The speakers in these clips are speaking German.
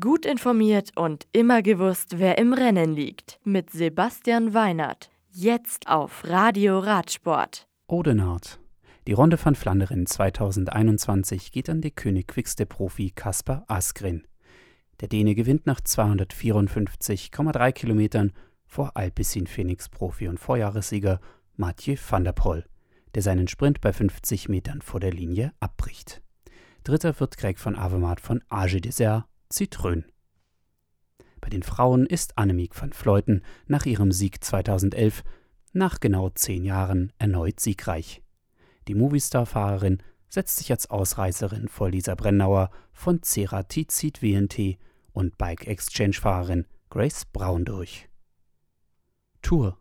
Gut informiert und immer gewusst, wer im Rennen liegt. Mit Sebastian Weinert. Jetzt auf Radio Radsport. Odenard. Die Runde von Flandern 2021 geht an die König Quickstep-Profi Kaspar Askren. Der Däne gewinnt nach 254,3 Kilometern vor Alpecin Phoenix-Profi und Vorjahressieger Mathieu van der Poel, der seinen Sprint bei 50 Metern vor der Linie abbricht. Dritter wird Greg von Avermaet von Age Dessert Zitrön. Bei den Frauen ist Annemiek van Fleuten nach ihrem Sieg 2011 nach genau zehn Jahren erneut siegreich. Die Movistar-Fahrerin setzt sich als Ausreißerin vor Lisa Brennauer von Ceratizid WNT und Bike Exchange-Fahrerin Grace Brown durch. Tour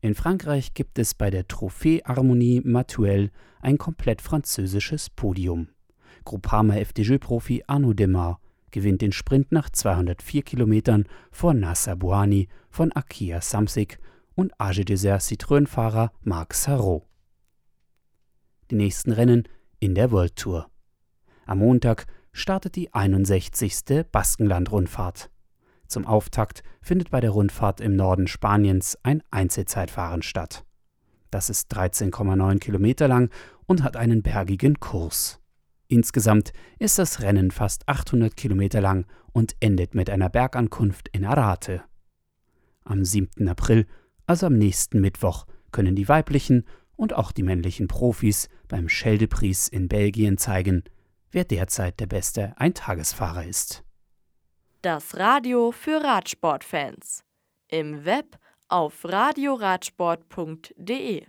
in Frankreich gibt es bei der Trophée Harmonie Matuelle ein komplett französisches Podium. Groupama FDJ-Profi Arnaud Demar gewinnt den Sprint nach 204 Kilometern vor Nasser Bouhani von Akia Samsic und Age Desert Citroën-Fahrer Marc Sarrault. Die nächsten Rennen in der World Tour. Am Montag startet die 61. Baskenland-Rundfahrt. Zum Auftakt findet bei der Rundfahrt im Norden Spaniens ein Einzelzeitfahren statt. Das ist 13,9 Kilometer lang und hat einen bergigen Kurs. Insgesamt ist das Rennen fast 800 Kilometer lang und endet mit einer Bergankunft in Arate. Am 7. April, also am nächsten Mittwoch, können die weiblichen und auch die männlichen Profis beim Scheldepries in Belgien zeigen, wer derzeit der beste Eintagesfahrer ist. Das Radio für Radsportfans. Im Web auf radioradsport.de